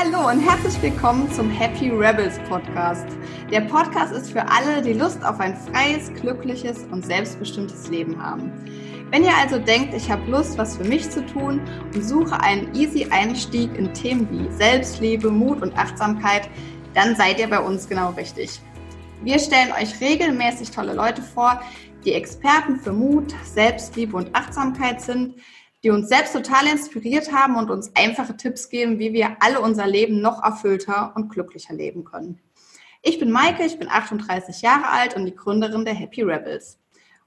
Hallo und herzlich willkommen zum Happy Rebels Podcast. Der Podcast ist für alle, die Lust auf ein freies, glückliches und selbstbestimmtes Leben haben. Wenn ihr also denkt, ich habe Lust, was für mich zu tun und suche einen easy Einstieg in Themen wie Selbstliebe, Mut und Achtsamkeit, dann seid ihr bei uns genau richtig. Wir stellen euch regelmäßig tolle Leute vor, die Experten für Mut, Selbstliebe und Achtsamkeit sind, die uns selbst total inspiriert haben und uns einfache Tipps geben, wie wir alle unser Leben noch erfüllter und glücklicher leben können. Ich bin Maike, ich bin 38 Jahre alt und die Gründerin der Happy Rebels.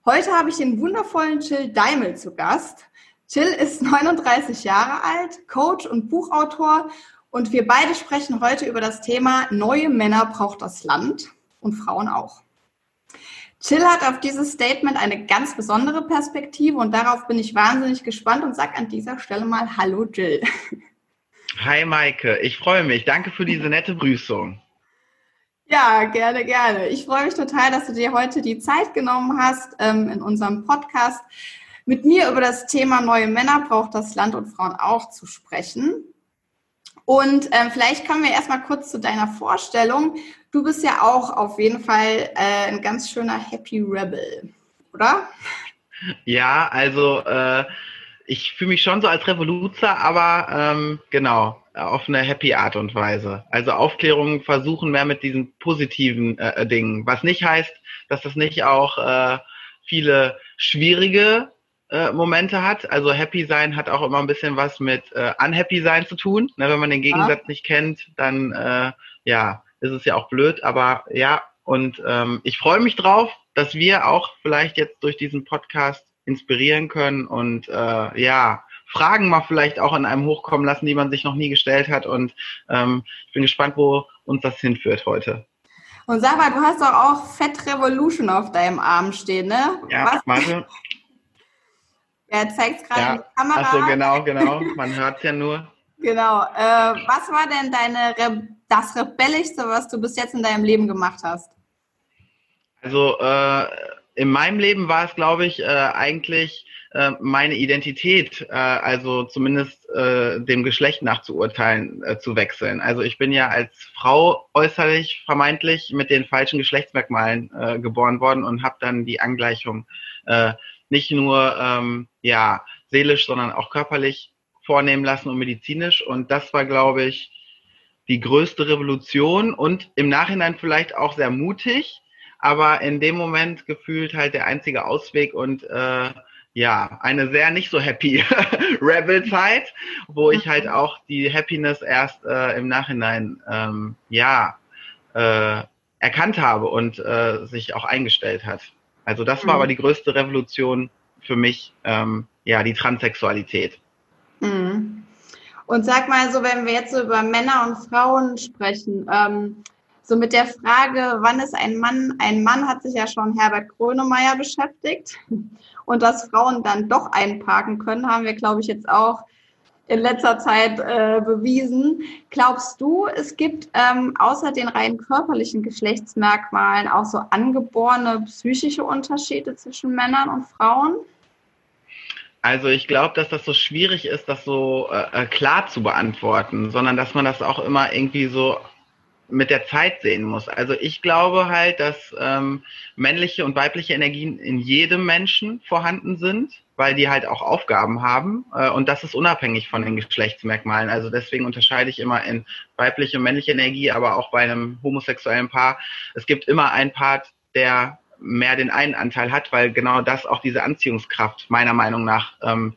Heute habe ich den wundervollen Jill Daimel zu Gast. Jill ist 39 Jahre alt, Coach und Buchautor und wir beide sprechen heute über das Thema Neue Männer braucht das Land und Frauen auch. Chill hat auf dieses Statement eine ganz besondere Perspektive und darauf bin ich wahnsinnig gespannt und sage an dieser Stelle mal Hallo Jill. Hi Maike, ich freue mich. Danke für diese nette Grüßung. Ja, gerne, gerne. Ich freue mich total, dass du dir heute die Zeit genommen hast, ähm, in unserem Podcast mit mir über das Thema neue Männer braucht das Land und Frauen auch zu sprechen. Und ähm, vielleicht kommen wir erstmal kurz zu deiner Vorstellung. Du bist ja auch auf jeden Fall äh, ein ganz schöner Happy Rebel, oder? Ja, also äh, ich fühle mich schon so als Revoluzer, aber ähm, genau, auf eine happy Art und Weise. Also Aufklärung versuchen mehr mit diesen positiven äh, Dingen, was nicht heißt, dass das nicht auch äh, viele schwierige äh, Momente hat. Also Happy sein hat auch immer ein bisschen was mit äh, Unhappy sein zu tun. Ne, wenn man den Gegensatz ja. nicht kennt, dann äh, ja, ist es ja auch blöd. Aber ja, und ähm, ich freue mich drauf, dass wir auch vielleicht jetzt durch diesen Podcast inspirieren können und äh, ja, Fragen mal vielleicht auch in einem hochkommen lassen, die man sich noch nie gestellt hat. Und ähm, ich bin gespannt, wo uns das hinführt heute. Und sag mal, du hast doch auch Fett Revolution auf deinem Arm stehen, ne? Ja, Was? warte. Er zeigt gerade ja. in die Kamera. Achso, genau, genau. Man hört es ja nur. Genau. Äh, was war denn deine Re das Rebellischste, was du bis jetzt in deinem Leben gemacht hast? Also äh, in meinem Leben war es, glaube ich, äh, eigentlich äh, meine Identität, äh, also zumindest äh, dem Geschlecht nach zu urteilen, äh, zu wechseln. Also ich bin ja als Frau äußerlich vermeintlich mit den falschen Geschlechtsmerkmalen geboren worden und habe dann die Angleichung nicht nur ähm, ja seelisch, sondern auch körperlich vornehmen lassen und medizinisch. Und das war, glaube ich, die größte Revolution und im Nachhinein vielleicht auch sehr mutig, aber in dem Moment gefühlt halt der einzige Ausweg und äh, ja, eine sehr nicht so happy Rebel-Zeit, wo ich halt auch die Happiness erst äh, im Nachhinein ähm, ja äh, erkannt habe und äh, sich auch eingestellt hat. Also das war mhm. aber die größte Revolution für mich, ähm, ja, die Transsexualität. Mhm. Und sag mal so, wenn wir jetzt so über Männer und Frauen sprechen, ähm, so mit der Frage, wann ist ein Mann, ein Mann hat sich ja schon Herbert Grönemeyer beschäftigt und dass Frauen dann doch einparken können, haben wir, glaube ich, jetzt auch in letzter Zeit äh, bewiesen. Glaubst du, es gibt ähm, außer den rein körperlichen Geschlechtsmerkmalen auch so angeborene psychische Unterschiede zwischen Männern und Frauen? Also ich glaube, dass das so schwierig ist, das so äh, äh, klar zu beantworten, sondern dass man das auch immer irgendwie so mit der Zeit sehen muss. Also ich glaube halt, dass ähm, männliche und weibliche Energien in jedem Menschen vorhanden sind, weil die halt auch Aufgaben haben äh, und das ist unabhängig von den Geschlechtsmerkmalen. Also deswegen unterscheide ich immer in weibliche und männliche Energie, aber auch bei einem homosexuellen Paar. Es gibt immer einen Part, der mehr den einen Anteil hat, weil genau das auch diese Anziehungskraft meiner Meinung nach ähm,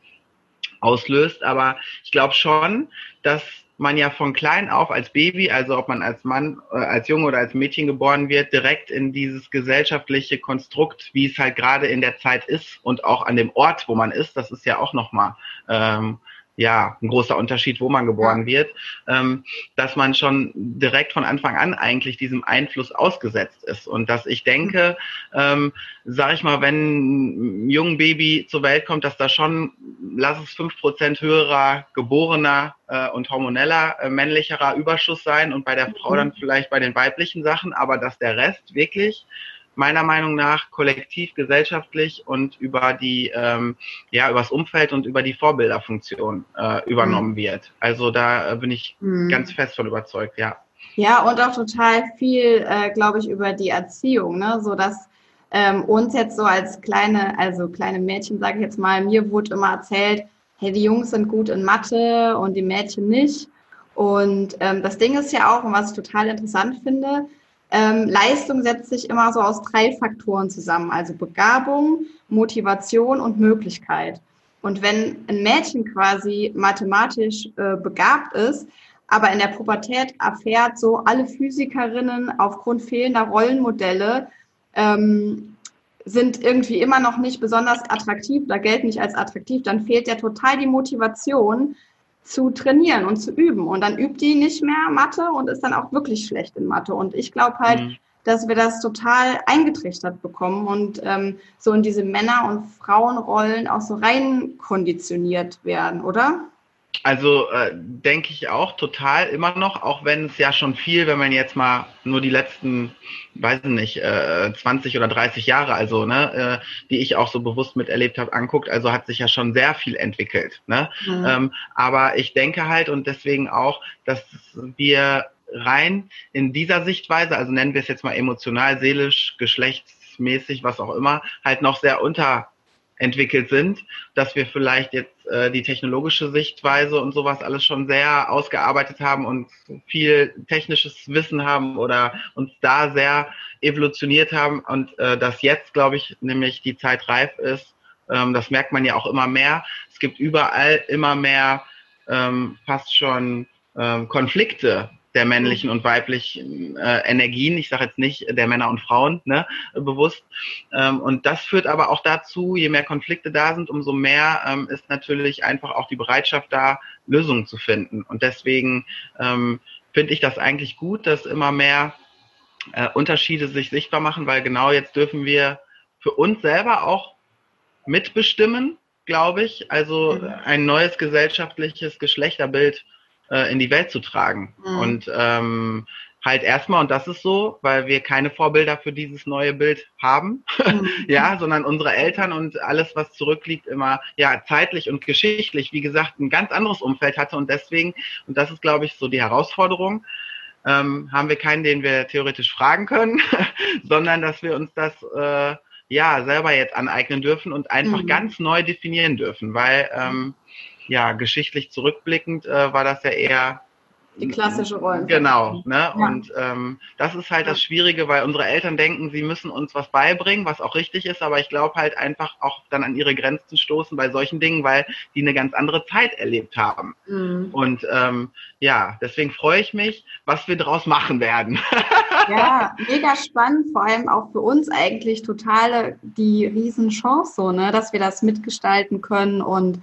auslöst. Aber ich glaube schon, dass man ja von klein auf als Baby, also ob man als Mann, äh, als Junge oder als Mädchen geboren wird, direkt in dieses gesellschaftliche Konstrukt, wie es halt gerade in der Zeit ist und auch an dem Ort, wo man ist, das ist ja auch nochmal ähm, ja, ein großer Unterschied, wo man geboren ja. wird, ähm, dass man schon direkt von Anfang an eigentlich diesem Einfluss ausgesetzt ist. Und dass ich denke, ähm, sag ich mal, wenn ein junges Baby zur Welt kommt, dass da schon, lass es fünf Prozent höherer, geborener äh, und hormoneller, äh, männlicherer Überschuss sein und bei der Frau mhm. dann vielleicht bei den weiblichen Sachen, aber dass der Rest wirklich meiner Meinung nach kollektiv, gesellschaftlich und über die, ähm, ja, über das Umfeld und über die Vorbilderfunktion äh, übernommen mhm. wird. Also da äh, bin ich mhm. ganz fest von überzeugt, ja. Ja, und auch total viel, äh, glaube ich, über die Erziehung, ne? so dass ähm, uns jetzt so als kleine, also kleine Mädchen, sage ich jetzt mal, mir wurde immer erzählt, hey, die Jungs sind gut in Mathe und die Mädchen nicht. Und ähm, das Ding ist ja auch, und was ich total interessant finde, ähm, Leistung setzt sich immer so aus drei Faktoren zusammen, also Begabung, Motivation und Möglichkeit. Und wenn ein Mädchen quasi mathematisch äh, begabt ist, aber in der Pubertät erfährt so alle Physikerinnen aufgrund fehlender Rollenmodelle ähm, sind irgendwie immer noch nicht besonders attraktiv oder gelten nicht als attraktiv, dann fehlt ja total die Motivation zu trainieren und zu üben. Und dann übt die nicht mehr Mathe und ist dann auch wirklich schlecht in Mathe. Und ich glaube halt, mhm. dass wir das total eingetrichtert bekommen und ähm, so in diese Männer- und Frauenrollen auch so rein konditioniert werden, oder? Also äh, denke ich auch total immer noch, auch wenn es ja schon viel, wenn man jetzt mal nur die letzten, weiß ich nicht, äh, 20 oder 30 Jahre, also ne, äh, die ich auch so bewusst miterlebt habe, anguckt, also hat sich ja schon sehr viel entwickelt. Ne? Mhm. Ähm, aber ich denke halt und deswegen auch, dass wir rein in dieser Sichtweise, also nennen wir es jetzt mal emotional, seelisch, geschlechtsmäßig, was auch immer, halt noch sehr unter entwickelt sind, dass wir vielleicht jetzt äh, die technologische Sichtweise und sowas alles schon sehr ausgearbeitet haben und viel technisches Wissen haben oder uns da sehr evolutioniert haben und äh, dass jetzt, glaube ich, nämlich die Zeit reif ist. Ähm, das merkt man ja auch immer mehr. Es gibt überall immer mehr ähm, fast schon ähm, Konflikte der männlichen und weiblichen äh, Energien, ich sage jetzt nicht der Männer und Frauen, ne, bewusst. Ähm, und das führt aber auch dazu, je mehr Konflikte da sind, umso mehr ähm, ist natürlich einfach auch die Bereitschaft da, Lösungen zu finden. Und deswegen ähm, finde ich das eigentlich gut, dass immer mehr äh, Unterschiede sich sichtbar machen, weil genau jetzt dürfen wir für uns selber auch mitbestimmen, glaube ich. Also mhm. ein neues gesellschaftliches Geschlechterbild äh, in die Welt zu tragen. Mhm. Und ähm, halt erstmal, und das ist so, weil wir keine Vorbilder für dieses neue Bild haben, mhm. ja, sondern unsere Eltern und alles, was zurückliegt, immer ja zeitlich und geschichtlich, wie gesagt, ein ganz anderes Umfeld hatte und deswegen, und das ist, glaube ich, so die Herausforderung, ähm, haben wir keinen, den wir theoretisch fragen können, sondern dass wir uns das äh, ja selber jetzt aneignen dürfen und einfach mhm. ganz neu definieren dürfen, weil ähm, ja, geschichtlich zurückblickend äh, war das ja eher die klassische Rolle. Genau, ne? Ja. Und ähm, das ist halt das Schwierige, weil unsere Eltern denken, sie müssen uns was beibringen, was auch richtig ist, aber ich glaube halt einfach auch dann an ihre Grenzen stoßen bei solchen Dingen, weil die eine ganz andere Zeit erlebt haben. Mhm. Und ähm, ja, deswegen freue ich mich, was wir daraus machen werden. ja, mega spannend, vor allem auch für uns eigentlich totale die Riesenchance, so, ne, dass wir das mitgestalten können und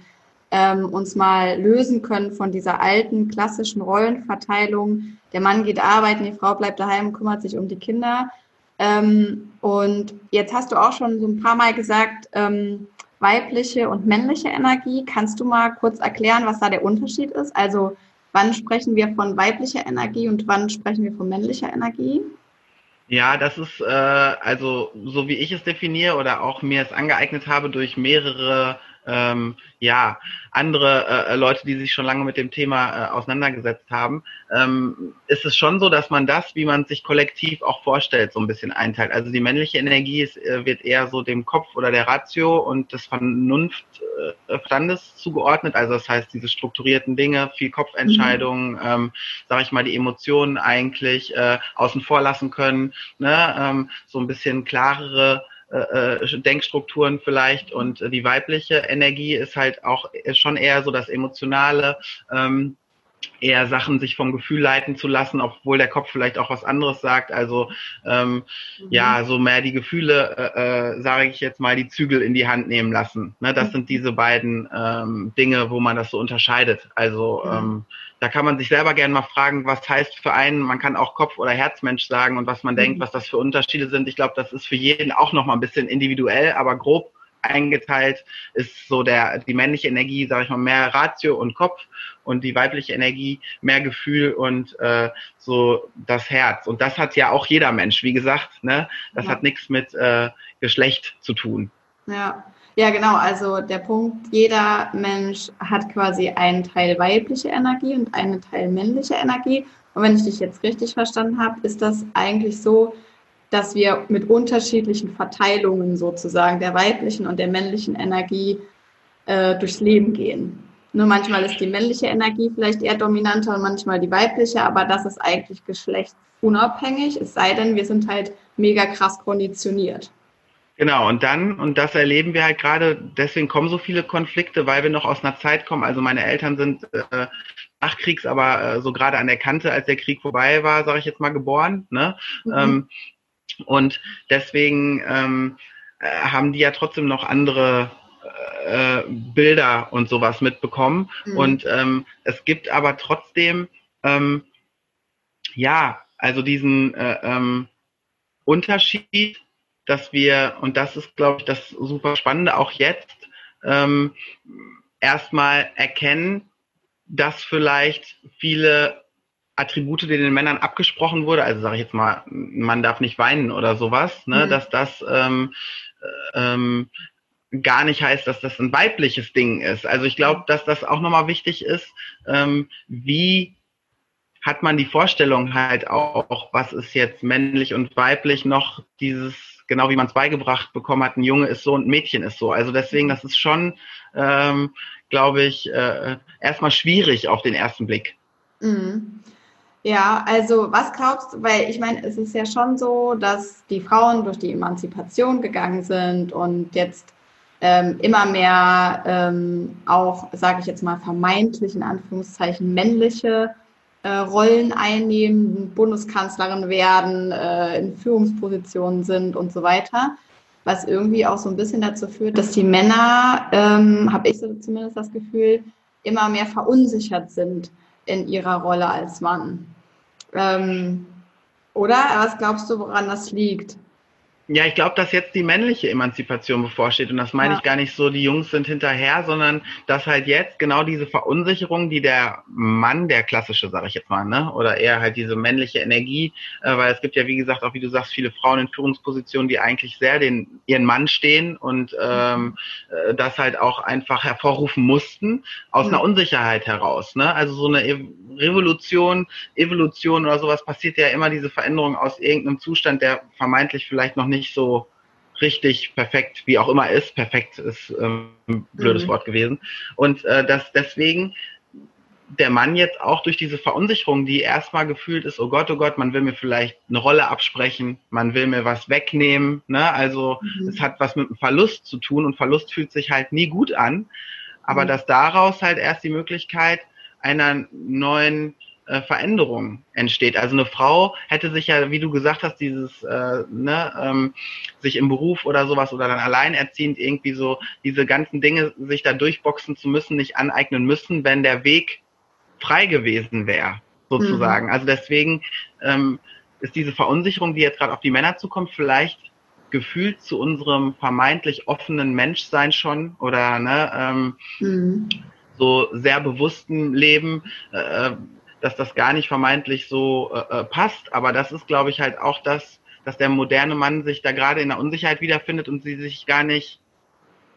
ähm, uns mal lösen können von dieser alten klassischen Rollenverteilung. Der Mann geht arbeiten, die Frau bleibt daheim, kümmert sich um die Kinder. Ähm, und jetzt hast du auch schon so ein paar Mal gesagt, ähm, weibliche und männliche Energie. Kannst du mal kurz erklären, was da der Unterschied ist? Also wann sprechen wir von weiblicher Energie und wann sprechen wir von männlicher Energie? Ja, das ist äh, also so wie ich es definiere oder auch mir es angeeignet habe durch mehrere ähm, ja, andere äh, Leute, die sich schon lange mit dem Thema äh, auseinandergesetzt haben, ähm, ist es schon so, dass man das, wie man sich kollektiv auch vorstellt, so ein bisschen einteilt. Also die männliche Energie ist, äh, wird eher so dem Kopf oder der Ratio und des Vernunftstandes äh, zugeordnet. Also das heißt, diese strukturierten Dinge, viel Kopfentscheidungen, mhm. ähm, sage ich mal, die Emotionen eigentlich äh, außen vor lassen können, ne? ähm, so ein bisschen klarere äh, äh, Denkstrukturen vielleicht und die weibliche Energie ist halt auch schon eher so das Emotionale, ähm, eher Sachen sich vom Gefühl leiten zu lassen, obwohl der Kopf vielleicht auch was anderes sagt. Also ähm, mhm. ja, so mehr die Gefühle, äh, äh, sage ich jetzt mal, die Zügel in die Hand nehmen lassen. Ne, das mhm. sind diese beiden ähm, Dinge, wo man das so unterscheidet. Also mhm. ähm, da kann man sich selber gerne mal fragen, was heißt für einen, man kann auch Kopf- oder Herzmensch sagen und was man mhm. denkt, was das für Unterschiede sind. Ich glaube, das ist für jeden auch nochmal ein bisschen individuell, aber grob eingeteilt ist so der die männliche Energie, sage ich mal, mehr Ratio und Kopf und die weibliche Energie mehr Gefühl und äh, so das Herz. Und das hat ja auch jeder Mensch, wie gesagt, ne? Das ja. hat nichts mit äh, Geschlecht zu tun. Ja. Ja, genau. Also der Punkt, jeder Mensch hat quasi einen Teil weibliche Energie und einen Teil männliche Energie. Und wenn ich dich jetzt richtig verstanden habe, ist das eigentlich so, dass wir mit unterschiedlichen Verteilungen sozusagen der weiblichen und der männlichen Energie äh, durchs Leben gehen. Nur manchmal ist die männliche Energie vielleicht eher dominanter und manchmal die weibliche, aber das ist eigentlich geschlechtsunabhängig, es sei denn, wir sind halt mega krass konditioniert. Genau, und dann, und das erleben wir halt gerade, deswegen kommen so viele Konflikte, weil wir noch aus einer Zeit kommen. Also meine Eltern sind äh, nachkriegs, aber äh, so gerade an der Kante, als der Krieg vorbei war, sage ich jetzt mal, geboren. Ne? Mhm. Ähm, und deswegen ähm, äh, haben die ja trotzdem noch andere äh, Bilder und sowas mitbekommen. Mhm. Und ähm, es gibt aber trotzdem, ähm, ja, also diesen äh, ähm, Unterschied, dass wir, und das ist, glaube ich, das super Spannende, auch jetzt ähm, erstmal erkennen, dass vielleicht viele Attribute, die den Männern abgesprochen wurde, also sage ich jetzt mal, man darf nicht weinen oder sowas, ne, mhm. dass das ähm, ähm, gar nicht heißt, dass das ein weibliches Ding ist. Also ich glaube, dass das auch nochmal wichtig ist, ähm, wie hat man die Vorstellung halt auch, was ist jetzt männlich und weiblich noch dieses, genau wie man es beigebracht bekommen hat, ein Junge ist so und ein Mädchen ist so. Also deswegen, das ist schon, ähm, glaube ich, äh, erstmal schwierig auf den ersten Blick. Mhm. Ja, also was glaubst du, weil ich meine, es ist ja schon so, dass die Frauen durch die Emanzipation gegangen sind und jetzt ähm, immer mehr ähm, auch, sage ich jetzt mal, vermeintlich in Anführungszeichen männliche äh, Rollen einnehmen, Bundeskanzlerin werden, äh, in Führungspositionen sind und so weiter. Was irgendwie auch so ein bisschen dazu führt, dass die Männer, ähm, habe ich so zumindest das Gefühl, immer mehr verunsichert sind in ihrer Rolle als Mann. Ähm, oder? Was glaubst du, woran das liegt? Ja, ich glaube, dass jetzt die männliche Emanzipation bevorsteht. Und das meine ja. ich gar nicht so, die Jungs sind hinterher, sondern dass halt jetzt genau diese Verunsicherung, die der Mann, der klassische, sage ich jetzt mal, ne, oder eher halt diese männliche Energie, äh, weil es gibt ja, wie gesagt, auch wie du sagst, viele Frauen in Führungspositionen, die eigentlich sehr den ihren Mann stehen und ähm, äh, das halt auch einfach hervorrufen mussten aus mhm. einer Unsicherheit heraus. Ne? Also so eine e Revolution, Evolution oder sowas passiert ja immer diese Veränderung aus irgendeinem Zustand, der vermeintlich vielleicht noch nicht so richtig perfekt, wie auch immer ist. Perfekt ist ähm, ein blödes mhm. Wort gewesen. Und äh, dass deswegen der Mann jetzt auch durch diese Verunsicherung, die erstmal gefühlt ist, oh Gott, oh Gott, man will mir vielleicht eine Rolle absprechen, man will mir was wegnehmen, ne? Also mhm. es hat was mit einem Verlust zu tun und Verlust fühlt sich halt nie gut an. Aber mhm. dass daraus halt erst die Möglichkeit einer neuen äh, Veränderung entsteht. Also eine Frau hätte sich ja, wie du gesagt hast, dieses, äh, ne, ähm, sich im Beruf oder sowas oder dann alleinerziehend irgendwie so diese ganzen Dinge sich da durchboxen zu müssen, nicht aneignen müssen, wenn der Weg frei gewesen wäre, sozusagen. Mhm. Also deswegen ähm, ist diese Verunsicherung, die jetzt gerade auf die Männer zukommt, vielleicht gefühlt zu unserem vermeintlich offenen Menschsein schon oder ne, ähm, mhm. so sehr bewussten Leben. Äh, dass das gar nicht vermeintlich so äh, äh, passt. Aber das ist, glaube ich, halt auch das, dass der moderne Mann sich da gerade in der Unsicherheit wiederfindet und sie sich gar nicht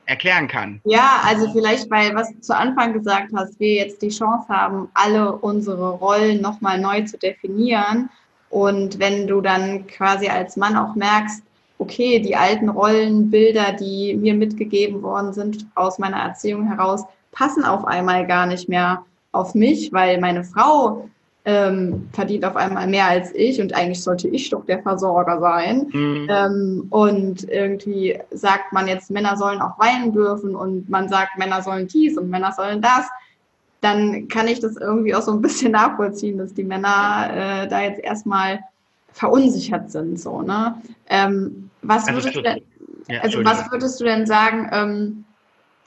erklären kann. Ja, also vielleicht, weil was du zu Anfang gesagt hast, wir jetzt die Chance haben, alle unsere Rollen nochmal neu zu definieren. Und wenn du dann quasi als Mann auch merkst, okay, die alten Rollenbilder, die mir mitgegeben worden sind aus meiner Erziehung heraus, passen auf einmal gar nicht mehr auf mich, weil meine Frau ähm, verdient auf einmal mehr als ich und eigentlich sollte ich doch der Versorger sein. Mhm. Ähm, und irgendwie sagt man jetzt, Männer sollen auch weinen dürfen und man sagt, Männer sollen dies und Männer sollen das. Dann kann ich das irgendwie auch so ein bisschen nachvollziehen, dass die Männer äh, da jetzt erstmal verunsichert sind. So, ne? Ähm, was, also würdest du denn, ja, also was würdest du denn sagen, ähm,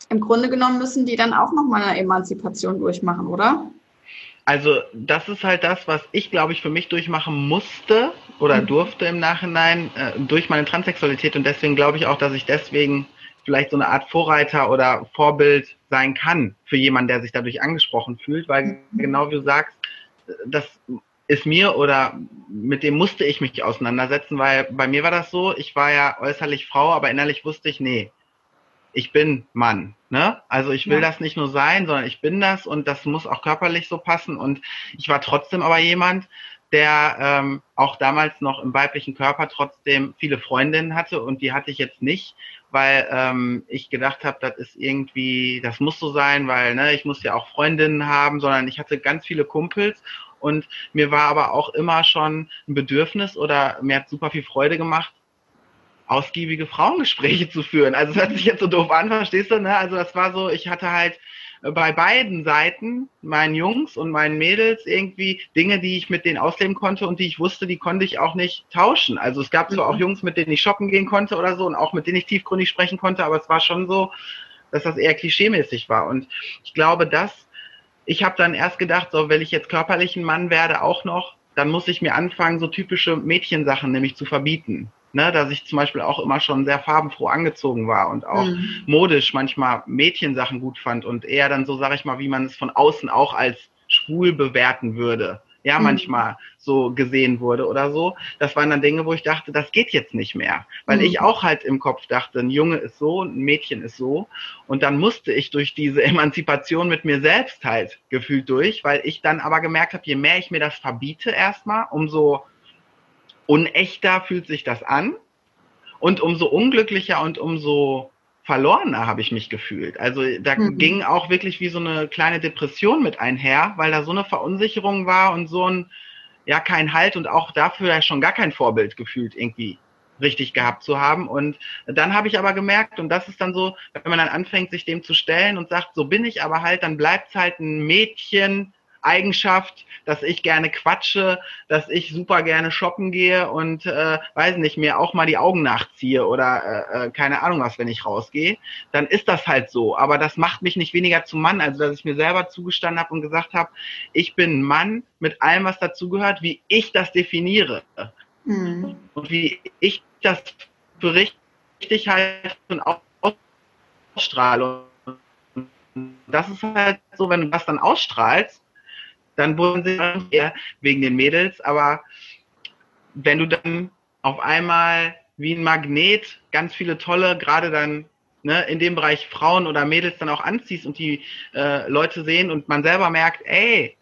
im Grunde genommen müssen die dann auch nochmal eine Emanzipation durchmachen, oder? Also das ist halt das, was ich, glaube ich, für mich durchmachen musste oder mhm. durfte im Nachhinein äh, durch meine Transsexualität und deswegen glaube ich auch, dass ich deswegen vielleicht so eine Art Vorreiter oder Vorbild sein kann für jemanden, der sich dadurch angesprochen fühlt, weil mhm. genau wie du sagst, das ist mir oder mit dem musste ich mich auseinandersetzen, weil bei mir war das so, ich war ja äußerlich Frau, aber innerlich wusste ich, nee, ich bin Mann. Ne? Also ich will ja. das nicht nur sein, sondern ich bin das und das muss auch körperlich so passen. Und ich war trotzdem aber jemand, der ähm, auch damals noch im weiblichen Körper trotzdem viele Freundinnen hatte und die hatte ich jetzt nicht, weil ähm, ich gedacht habe, das ist irgendwie, das muss so sein, weil ne, ich muss ja auch Freundinnen haben, sondern ich hatte ganz viele Kumpels und mir war aber auch immer schon ein Bedürfnis oder mir hat super viel Freude gemacht, ausgiebige Frauengespräche zu führen. Also es hört sich jetzt so doof an, verstehst du? Ne? Also das war so, ich hatte halt bei beiden Seiten, meinen Jungs und meinen Mädels, irgendwie Dinge, die ich mit denen ausleben konnte und die ich wusste, die konnte ich auch nicht tauschen. Also es gab zwar auch mhm. Jungs, mit denen ich shoppen gehen konnte oder so und auch mit denen ich tiefgründig sprechen konnte, aber es war schon so, dass das eher klischeemäßig war. Und ich glaube, dass ich habe dann erst gedacht, so, wenn ich jetzt körperlich ein Mann werde, auch noch, dann muss ich mir anfangen, so typische Mädchensachen nämlich zu verbieten ne, dass ich zum Beispiel auch immer schon sehr farbenfroh angezogen war und auch mhm. modisch manchmal Mädchensachen gut fand und eher dann so, sag ich mal, wie man es von außen auch als schwul bewerten würde. Ja, mhm. manchmal so gesehen wurde oder so. Das waren dann Dinge, wo ich dachte, das geht jetzt nicht mehr. Weil mhm. ich auch halt im Kopf dachte, ein Junge ist so, ein Mädchen ist so. Und dann musste ich durch diese Emanzipation mit mir selbst halt gefühlt durch, weil ich dann aber gemerkt habe, je mehr ich mir das verbiete erstmal, umso unechter fühlt sich das an. Und umso unglücklicher und umso verlorener habe ich mich gefühlt. Also da mhm. ging auch wirklich wie so eine kleine Depression mit einher, weil da so eine Verunsicherung war und so ein, ja, kein Halt und auch dafür schon gar kein Vorbild gefühlt irgendwie richtig gehabt zu haben. Und dann habe ich aber gemerkt, und das ist dann so, wenn man dann anfängt, sich dem zu stellen und sagt, so bin ich aber halt, dann bleibt es halt ein Mädchen, Eigenschaft, dass ich gerne quatsche, dass ich super gerne shoppen gehe und äh, weiß nicht, mir auch mal die Augen nachziehe oder äh, äh, keine Ahnung was, wenn ich rausgehe, dann ist das halt so. Aber das macht mich nicht weniger zum Mann, also dass ich mir selber zugestanden habe und gesagt habe, ich bin ein Mann mit allem, was dazugehört, wie ich das definiere mhm. und wie ich das für richtig halte und ausstrahle. das ist halt so, wenn du das dann ausstrahlst, dann wurden sie eher wegen den Mädels, aber wenn du dann auf einmal wie ein Magnet ganz viele tolle, gerade dann ne, in dem Bereich Frauen oder Mädels dann auch anziehst und die äh, Leute sehen und man selber merkt, ey,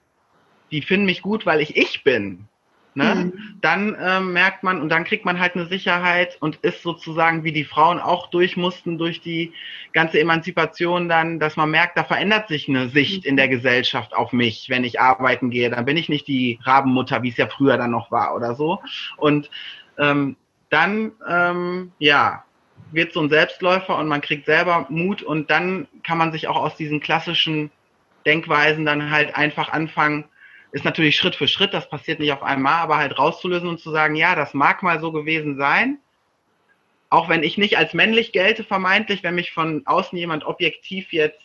die finden mich gut, weil ich ich bin ne? Mhm. dann ähm, merkt man und dann kriegt man halt eine Sicherheit und ist sozusagen, wie die Frauen auch durch mussten, durch die ganze Emanzipation dann, dass man merkt, da verändert sich eine Sicht in der Gesellschaft auf mich, wenn ich arbeiten gehe. Dann bin ich nicht die Rabenmutter, wie es ja früher dann noch war oder so. Und ähm, dann, ähm, ja, wird so ein Selbstläufer und man kriegt selber Mut und dann kann man sich auch aus diesen klassischen Denkweisen dann halt einfach anfangen, ist natürlich Schritt für Schritt, das passiert nicht auf einmal, aber halt rauszulösen und zu sagen, ja, das mag mal so gewesen sein. Auch wenn ich nicht als männlich gelte, vermeintlich, wenn mich von außen jemand objektiv jetzt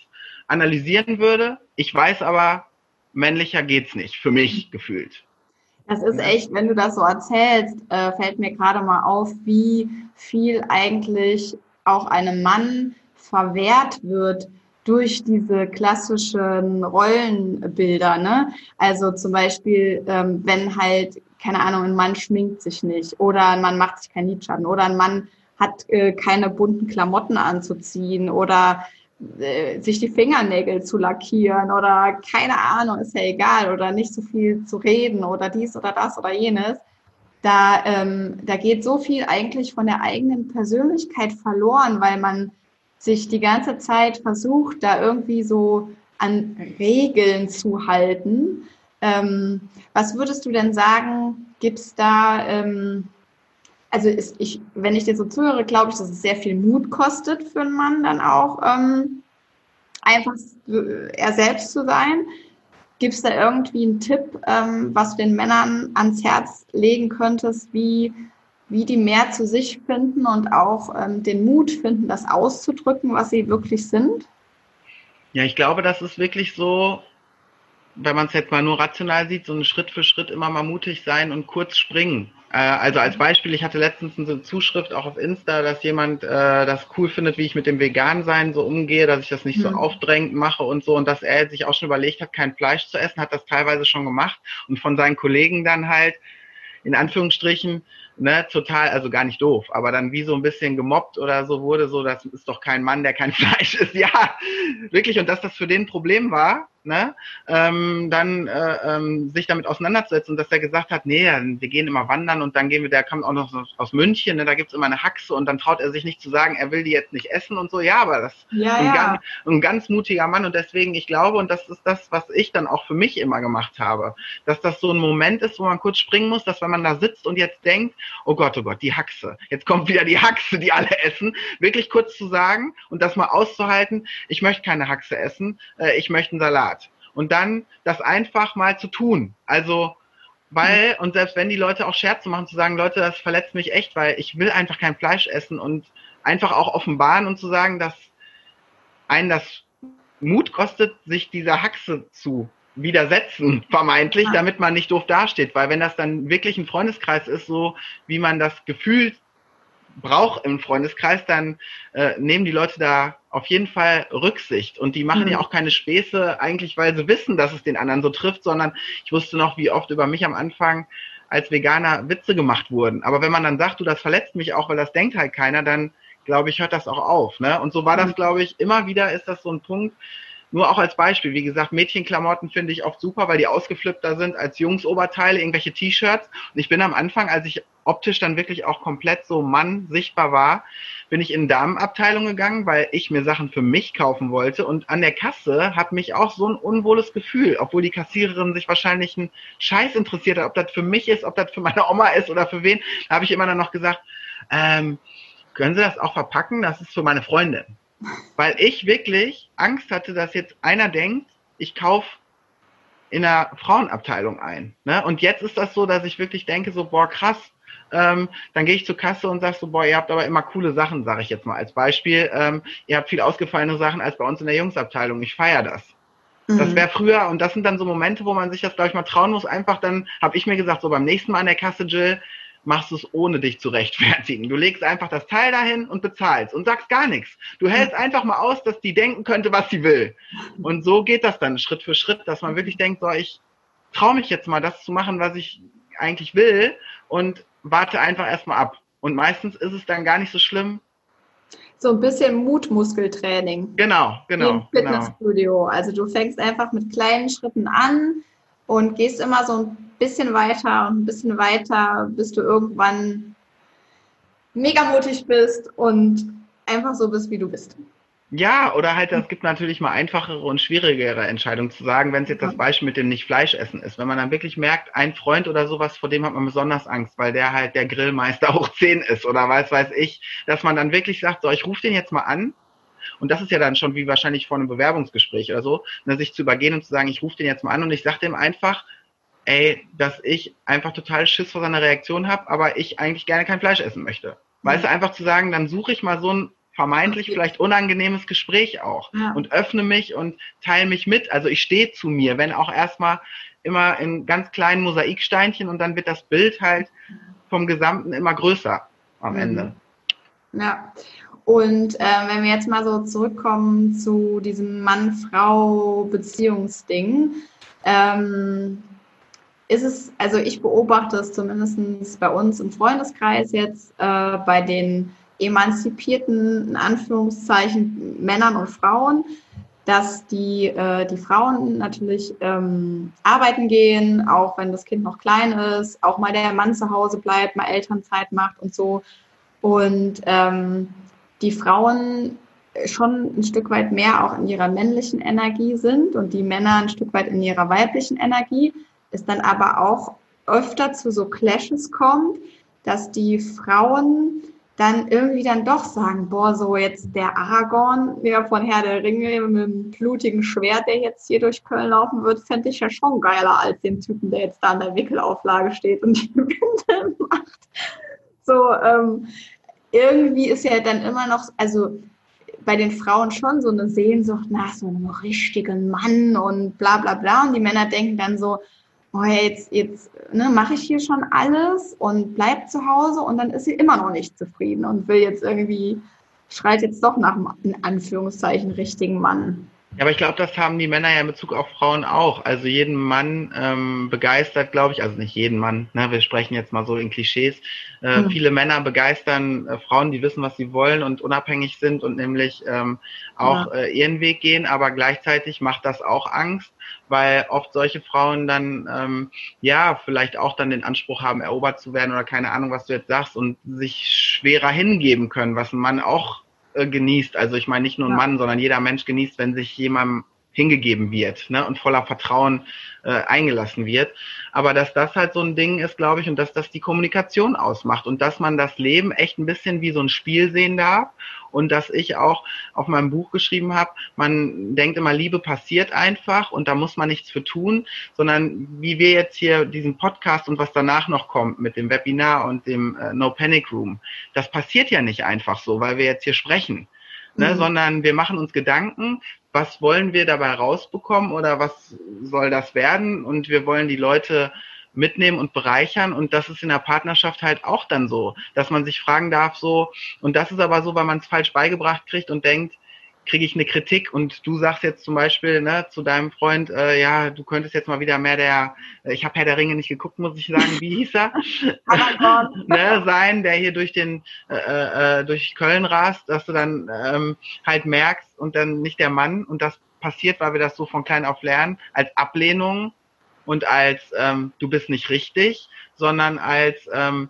analysieren würde. Ich weiß aber, männlicher geht's nicht, für mich gefühlt. Das ist echt, wenn du das so erzählst, äh, fällt mir gerade mal auf, wie viel eigentlich auch einem Mann verwehrt wird, durch diese klassischen Rollenbilder. Ne? Also zum Beispiel, ähm, wenn halt, keine Ahnung, ein Mann schminkt sich nicht oder ein Mann macht sich kein Lidschatten oder ein Mann hat äh, keine bunten Klamotten anzuziehen oder äh, sich die Fingernägel zu lackieren oder keine Ahnung, ist ja egal oder nicht so viel zu reden oder dies oder das oder jenes. Da, ähm, da geht so viel eigentlich von der eigenen Persönlichkeit verloren, weil man sich die ganze Zeit versucht, da irgendwie so an Regeln zu halten. Ähm, was würdest du denn sagen, gibt es da, ähm, also ist, ich, wenn ich dir so zuhöre, glaube ich, dass es sehr viel Mut kostet für einen Mann dann auch, ähm, einfach er selbst zu sein. Gibt es da irgendwie einen Tipp, ähm, was du den Männern ans Herz legen könntest, wie wie die mehr zu sich finden und auch ähm, den Mut finden, das auszudrücken, was sie wirklich sind? Ja, ich glaube, das ist wirklich so, wenn man es jetzt mal nur rational sieht, so ein Schritt für Schritt immer mal mutig sein und kurz springen. Äh, also als Beispiel, ich hatte letztens eine Zuschrift auch auf Insta, dass jemand äh, das cool findet, wie ich mit dem Vegan-Sein so umgehe, dass ich das nicht mhm. so aufdrängend mache und so und dass er sich auch schon überlegt hat, kein Fleisch zu essen, hat das teilweise schon gemacht und von seinen Kollegen dann halt in Anführungsstrichen ne, total, also gar nicht doof, aber dann wie so ein bisschen gemobbt oder so wurde, so, das ist doch kein Mann, der kein Fleisch ist. Ja, wirklich. Und dass das für den ein Problem war, ne, ähm, dann äh, ähm, sich damit auseinanderzusetzen und dass er gesagt hat, nee, wir gehen immer wandern und dann gehen wir, der kommt auch noch aus München, ne, da gibt's immer eine Haxe und dann traut er sich nicht zu sagen, er will die jetzt nicht essen und so. Ja, aber das ja, ein, ja. Ganz, ein ganz mutiger Mann und deswegen, ich glaube, und das ist das, was ich dann auch für mich immer gemacht habe, dass das so ein Moment ist, wo man kurz springen muss, dass wenn man da sitzt und jetzt denkt, oh Gott, oh Gott, die Haxe, jetzt kommt wieder die Haxe, die alle essen, wirklich kurz zu sagen und das mal auszuhalten, ich möchte keine Haxe essen, äh, ich möchte einen Salat und dann das einfach mal zu tun. Also, weil, und selbst wenn die Leute auch Scherze machen, zu sagen, Leute, das verletzt mich echt, weil ich will einfach kein Fleisch essen und einfach auch offenbaren und zu sagen, dass einen das Mut kostet, sich dieser Haxe zu widersetzen, vermeintlich, damit man nicht doof dasteht. Weil wenn das dann wirklich ein Freundeskreis ist, so wie man das Gefühl braucht im Freundeskreis, dann äh, nehmen die Leute da auf jeden Fall Rücksicht. Und die machen mhm. ja auch keine Späße, eigentlich, weil sie wissen, dass es den anderen so trifft, sondern ich wusste noch, wie oft über mich am Anfang als Veganer Witze gemacht wurden. Aber wenn man dann sagt, du, das verletzt mich auch, weil das denkt halt keiner, dann glaube ich, hört das auch auf. Ne? Und so war das, mhm. glaube ich, immer wieder ist das so ein Punkt, nur auch als Beispiel, wie gesagt, Mädchenklamotten finde ich oft super, weil die ausgeflippter sind als Jungsoberteile, irgendwelche T-Shirts. Und ich bin am Anfang, als ich optisch dann wirklich auch komplett so Mann sichtbar war, bin ich in Damenabteilung gegangen, weil ich mir Sachen für mich kaufen wollte. Und an der Kasse hat mich auch so ein unwohles Gefühl, obwohl die Kassiererin sich wahrscheinlich einen Scheiß interessiert hat, ob das für mich ist, ob das für meine Oma ist oder für wen. Da habe ich immer dann noch gesagt, ähm, können Sie das auch verpacken? Das ist für meine Freundin. Weil ich wirklich Angst hatte, dass jetzt einer denkt, ich kaufe in der Frauenabteilung ein. Ne? Und jetzt ist das so, dass ich wirklich denke, so, boah, krass, ähm, dann gehe ich zur Kasse und sage so, boah, ihr habt aber immer coole Sachen, sage ich jetzt mal als Beispiel. Ähm, ihr habt viel ausgefallene Sachen als bei uns in der Jungsabteilung. Ich feiere das. Mhm. Das wäre früher, und das sind dann so Momente, wo man sich das, glaube ich, mal trauen muss. Einfach dann habe ich mir gesagt, so beim nächsten Mal an der Kasse, Jill, machst du es ohne dich zu rechtfertigen. Du legst einfach das Teil dahin und bezahlst und sagst gar nichts. Du hältst einfach mal aus, dass die denken könnte, was sie will. Und so geht das dann Schritt für Schritt, dass man wirklich denkt, so, ich traue mich jetzt mal, das zu machen, was ich eigentlich will und warte einfach erstmal ab. Und meistens ist es dann gar nicht so schlimm. So ein bisschen Mutmuskeltraining. Genau, genau. Wie im. Fitnessstudio. Genau. Also du fängst einfach mit kleinen Schritten an und gehst immer so ein bisschen weiter und ein bisschen weiter, bis du irgendwann mega mutig bist und einfach so bist, wie du bist. Ja, oder halt, es gibt natürlich mal einfachere und schwierigere Entscheidungen zu sagen, wenn es jetzt das Beispiel mit dem Nicht-Fleisch-Essen ist. Wenn man dann wirklich merkt, ein Freund oder sowas, vor dem hat man besonders Angst, weil der halt der Grillmeister hoch 10 ist oder weiß, weiß ich, dass man dann wirklich sagt, so, ich rufe den jetzt mal an und das ist ja dann schon wie wahrscheinlich vor einem Bewerbungsgespräch oder so, ne, sich zu übergehen und zu sagen, ich rufe den jetzt mal an und ich sage dem einfach, ey, dass ich einfach total Schiss vor seiner Reaktion habe, aber ich eigentlich gerne kein Fleisch essen möchte. Mhm. Weißt du, einfach zu sagen, dann suche ich mal so ein vermeintlich vielleicht unangenehmes Gespräch auch ja. und öffne mich und teile mich mit. Also ich stehe zu mir, wenn auch erstmal immer in ganz kleinen Mosaiksteinchen und dann wird das Bild halt vom Gesamten immer größer am mhm. Ende. Ja. Und äh, wenn wir jetzt mal so zurückkommen zu diesem Mann-Frau-Beziehungsding, ähm, ist es, also ich beobachte es zumindest bei uns im Freundeskreis jetzt äh, bei den emanzipierten, in Anführungszeichen, Männern und Frauen, dass die, äh, die Frauen natürlich ähm, arbeiten gehen, auch wenn das Kind noch klein ist, auch mal der Mann zu Hause bleibt, mal Elternzeit macht und so. Und ähm, die Frauen schon ein Stück weit mehr auch in ihrer männlichen Energie sind und die Männer ein Stück weit in ihrer weiblichen Energie es dann aber auch öfter zu so Clashes kommt, dass die Frauen dann irgendwie dann doch sagen, boah, so jetzt der Aragorn, der von Herr der Ringe mit dem blutigen Schwert, der jetzt hier durch Köln laufen wird, fände ich ja schon geiler als den Typen, der jetzt da an der Wickelauflage steht und die Winde macht. So, ähm, irgendwie ist ja dann immer noch, also bei den Frauen schon so eine Sehnsucht nach so einem richtigen Mann und bla bla bla. Und die Männer denken dann so, oh, jetzt, jetzt ne, mache ich hier schon alles und bleib zu Hause und dann ist sie immer noch nicht zufrieden und will jetzt irgendwie, schreit jetzt doch nach einem, in Anführungszeichen, richtigen Mann. Ja, aber ich glaube, das haben die Männer ja in Bezug auf Frauen auch. Also jeden Mann ähm, begeistert, glaube ich, also nicht jeden Mann, ne, wir sprechen jetzt mal so in Klischees. Äh, mhm. Viele Männer begeistern äh, Frauen, die wissen, was sie wollen und unabhängig sind und nämlich ähm, auch ja. äh, ihren Weg gehen, aber gleichzeitig macht das auch Angst, weil oft solche Frauen dann ähm, ja vielleicht auch dann den Anspruch haben, erobert zu werden oder keine Ahnung, was du jetzt sagst und sich schwerer hingeben können, was ein Mann auch äh, genießt. Also ich meine nicht nur ein ja. Mann, sondern jeder Mensch genießt, wenn sich jemandem hingegeben wird ne, und voller Vertrauen äh, eingelassen wird. Aber dass das halt so ein Ding ist, glaube ich, und dass das die Kommunikation ausmacht und dass man das Leben echt ein bisschen wie so ein Spiel sehen darf und dass ich auch auf meinem Buch geschrieben habe, man denkt immer, Liebe passiert einfach und da muss man nichts für tun, sondern wie wir jetzt hier diesen Podcast und was danach noch kommt mit dem Webinar und dem äh, No Panic Room, das passiert ja nicht einfach so, weil wir jetzt hier sprechen. Ne, mhm. sondern wir machen uns Gedanken, was wollen wir dabei rausbekommen oder was soll das werden? Und wir wollen die Leute mitnehmen und bereichern. Und das ist in der Partnerschaft halt auch dann so, dass man sich fragen darf, so, und das ist aber so, weil man es falsch beigebracht kriegt und denkt, kriege ich eine Kritik und du sagst jetzt zum Beispiel ne, zu deinem Freund, äh, ja, du könntest jetzt mal wieder mehr der, äh, ich habe Herr der Ringe nicht geguckt, muss ich sagen, wie hieß er? ne, sein, der hier durch den äh, äh, durch Köln rast, dass du dann ähm, halt merkst und dann nicht der Mann und das passiert, weil wir das so von klein auf lernen, als Ablehnung und als ähm, du bist nicht richtig, sondern als ähm,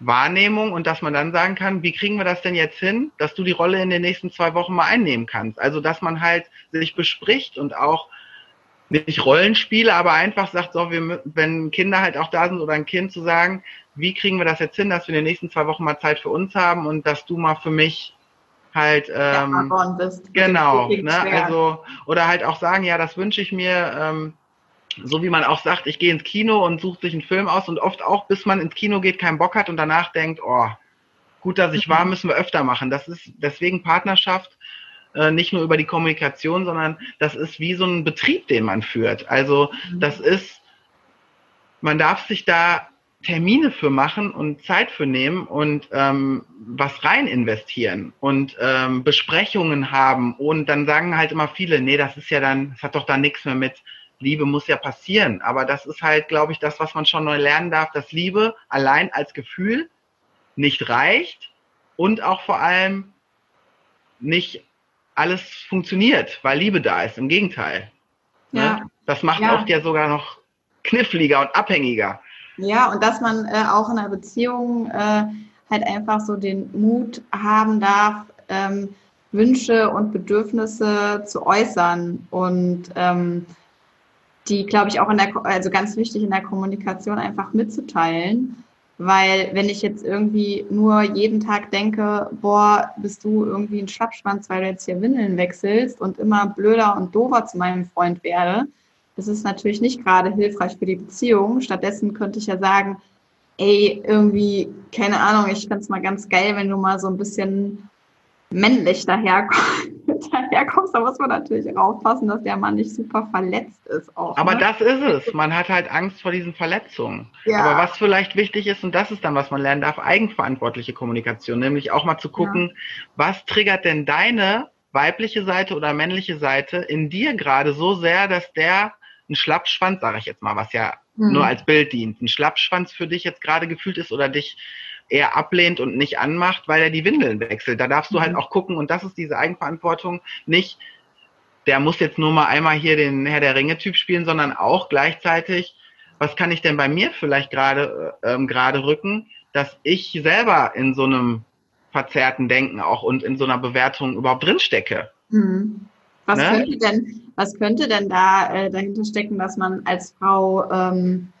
Wahrnehmung und dass man dann sagen kann, wie kriegen wir das denn jetzt hin, dass du die Rolle in den nächsten zwei Wochen mal einnehmen kannst. Also dass man halt sich bespricht und auch nicht Rollenspiele, aber einfach sagt, so, wir, wenn Kinder halt auch da sind oder ein Kind zu sagen, wie kriegen wir das jetzt hin, dass wir in den nächsten zwei Wochen mal Zeit für uns haben und dass du mal für mich halt ähm, ja, bist. genau, ne, also oder halt auch sagen, ja, das wünsche ich mir, ähm, so wie man auch sagt, ich gehe ins Kino und suche sich einen Film aus und oft auch, bis man ins Kino geht, keinen Bock hat und danach denkt, oh, gut, dass ich war, mhm. müssen wir öfter machen. Das ist deswegen Partnerschaft äh, nicht nur über die Kommunikation, sondern das ist wie so ein Betrieb, den man führt. Also mhm. das ist, man darf sich da Termine für machen und Zeit für nehmen und ähm, was rein investieren und ähm, Besprechungen haben und dann sagen halt immer viele, nee, das ist ja dann, das hat doch da nichts mehr mit Liebe muss ja passieren. Aber das ist halt, glaube ich, das, was man schon neu lernen darf, dass Liebe allein als Gefühl nicht reicht und auch vor allem nicht alles funktioniert, weil Liebe da ist. Im Gegenteil. Ne? Ja. Das macht ja. oft ja sogar noch kniffliger und abhängiger. Ja, und dass man äh, auch in einer Beziehung äh, halt einfach so den Mut haben darf, ähm, Wünsche und Bedürfnisse zu äußern und ähm, die, glaube ich, auch in der, also ganz wichtig in der Kommunikation einfach mitzuteilen. Weil wenn ich jetzt irgendwie nur jeden Tag denke, boah, bist du irgendwie ein Schlappschwanz, weil du jetzt hier Windeln wechselst und immer blöder und doofer zu meinem Freund werde, das ist natürlich nicht gerade hilfreich für die Beziehung. Stattdessen könnte ich ja sagen, ey, irgendwie, keine Ahnung, ich fände es mal ganz geil, wenn du mal so ein bisschen männlich daherkommst daherkommst, da muss man natürlich auch aufpassen, dass der Mann nicht super verletzt ist. Auch, Aber ne? das ist es. Man hat halt Angst vor diesen Verletzungen. Ja. Aber was vielleicht wichtig ist, und das ist dann, was man lernen darf, eigenverantwortliche Kommunikation, nämlich auch mal zu gucken, ja. was triggert denn deine weibliche Seite oder männliche Seite in dir gerade so sehr, dass der ein Schlappschwanz, sage ich jetzt mal, was ja hm. nur als Bild dient, ein Schlappschwanz für dich jetzt gerade gefühlt ist oder dich eher ablehnt und nicht anmacht, weil er die Windeln wechselt. Da darfst du halt mhm. halt auch gucken, und das ist diese Eigenverantwortung, nicht, der muss jetzt nur mal einmal hier den Herr der Ringe-Typ spielen, sondern auch gleichzeitig, was kann ich denn bei mir vielleicht gerade ähm, gerade rücken, dass ich selber in so einem verzerrten Denken auch und in so einer Bewertung überhaupt drinstecke. Mhm. Was ne? könnte denn, was könnte denn da äh, dahinter stecken, dass man als Frau ähm,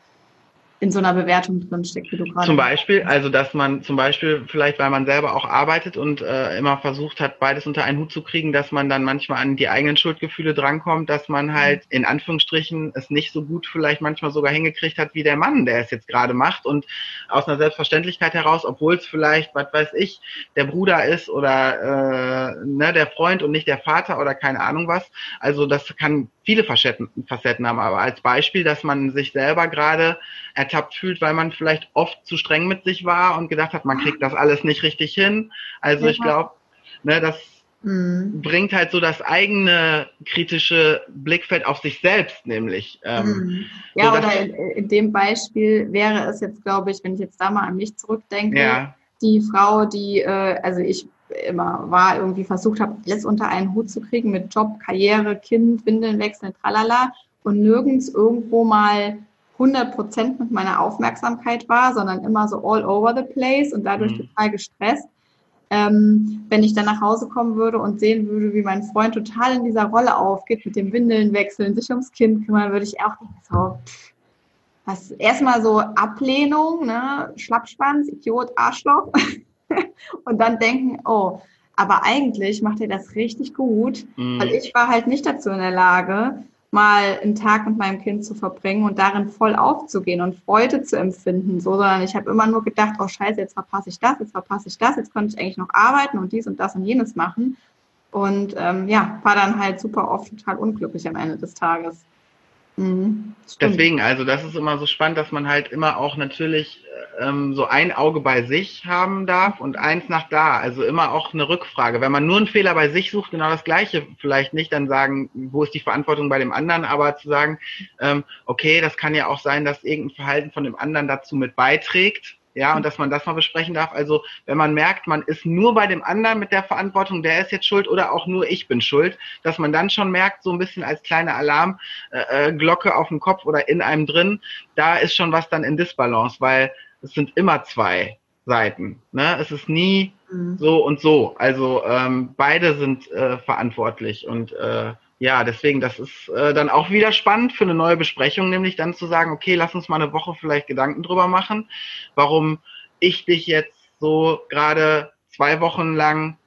in so einer Bewertung drinsteckt, wie du gerade. Zum Beispiel, also dass man zum Beispiel vielleicht, weil man selber auch arbeitet und äh, immer versucht hat, beides unter einen Hut zu kriegen, dass man dann manchmal an die eigenen Schuldgefühle drankommt, dass man halt in Anführungsstrichen es nicht so gut vielleicht manchmal sogar hingekriegt hat wie der Mann, der es jetzt gerade macht und aus einer Selbstverständlichkeit heraus, obwohl es vielleicht, was weiß ich, der Bruder ist oder äh, ne, der Freund und nicht der Vater oder keine Ahnung was. Also das kann viele Facetten, Facetten haben, aber als Beispiel, dass man sich selber gerade ertappt fühlt, weil man vielleicht oft zu streng mit sich war und gedacht hat, man kriegt das alles nicht richtig hin. Also ja. ich glaube, ne, das mhm. bringt halt so das eigene kritische Blickfeld auf sich selbst, nämlich. Ähm, mhm. Ja, oder in, in, dem Beispiel wäre es jetzt, glaube ich, wenn ich jetzt da mal an mich zurückdenke, ja. die Frau, die, äh, also ich immer war, irgendwie versucht habe, alles unter einen Hut zu kriegen mit Job, Karriere, Kind, Windeln wechseln, tralala und nirgends irgendwo mal 100 Prozent mit meiner Aufmerksamkeit war, sondern immer so all over the place und dadurch mhm. total gestresst. Ähm, wenn ich dann nach Hause kommen würde und sehen würde, wie mein Freund total in dieser Rolle aufgeht, mit dem Windeln wechseln, sich ums Kind kümmern, würde ich auch denken, so, was erstmal so Ablehnung, ne, Schlappschwanz, Idiot, Arschloch. und dann denken, oh, aber eigentlich macht er das richtig gut, mhm. weil ich war halt nicht dazu in der Lage, mal einen Tag mit meinem Kind zu verbringen und darin voll aufzugehen und Freude zu empfinden, so, sondern ich habe immer nur gedacht, oh scheiße, jetzt verpasse ich das, jetzt verpasse ich das, jetzt könnte ich eigentlich noch arbeiten und dies und das und jenes machen. Und ähm, ja, war dann halt super oft total unglücklich am Ende des Tages. Mhm, Deswegen, also das ist immer so spannend, dass man halt immer auch natürlich ähm, so ein Auge bei sich haben darf und eins nach da. Also immer auch eine Rückfrage. Wenn man nur einen Fehler bei sich sucht, genau das Gleiche vielleicht nicht, dann sagen, wo ist die Verantwortung bei dem anderen, aber zu sagen, ähm, okay, das kann ja auch sein, dass irgendein Verhalten von dem anderen dazu mit beiträgt. Ja, und dass man das mal besprechen darf. Also, wenn man merkt, man ist nur bei dem anderen mit der Verantwortung, der ist jetzt schuld oder auch nur ich bin schuld, dass man dann schon merkt, so ein bisschen als kleine Alarmglocke äh, äh auf dem Kopf oder in einem drin, da ist schon was dann in Disbalance, weil es sind immer zwei Seiten. Ne? Es ist nie mhm. so und so. Also ähm, beide sind äh, verantwortlich und äh, ja, deswegen, das ist äh, dann auch wieder spannend für eine neue Besprechung, nämlich dann zu sagen, okay, lass uns mal eine Woche vielleicht Gedanken drüber machen, warum ich dich jetzt so gerade zwei Wochen lang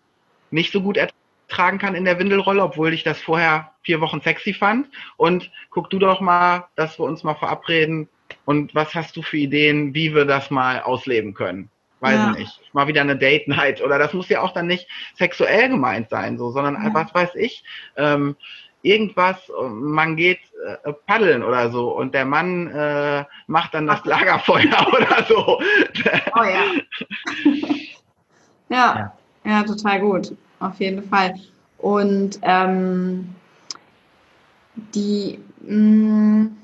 nicht so gut ertragen kann in der Windelrolle, obwohl ich das vorher vier Wochen sexy fand. Und guck du doch mal, dass wir uns mal verabreden, und was hast du für Ideen, wie wir das mal ausleben können? Weiß ja. nicht. Mal wieder eine Date Night. Oder das muss ja auch dann nicht sexuell gemeint sein, so, sondern ja. was weiß ich. Ähm, irgendwas, man geht äh, paddeln oder so und der Mann äh, macht dann das. Lagerfeuer oder so. Oh ja. ja. ja. Ja, total gut. Auf jeden Fall. Und ähm, die mh, mm,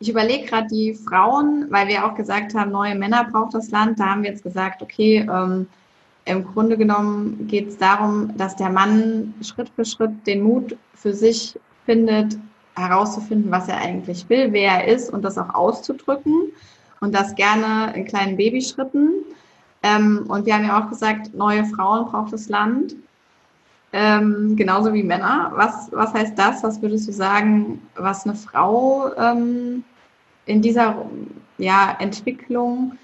ich überlege gerade die Frauen, weil wir auch gesagt haben, neue Männer braucht das Land. Da haben wir jetzt gesagt, okay, ähm, im Grunde genommen geht es darum, dass der Mann Schritt für Schritt den Mut für sich findet, herauszufinden, was er eigentlich will, wer er ist und das auch auszudrücken und das gerne in kleinen Babyschritten. Ähm, und wir haben ja auch gesagt, neue Frauen braucht das Land ähm, genauso wie Männer. Was, was heißt das? Was würdest du sagen, was eine Frau ähm, in dieser ja, Entwicklung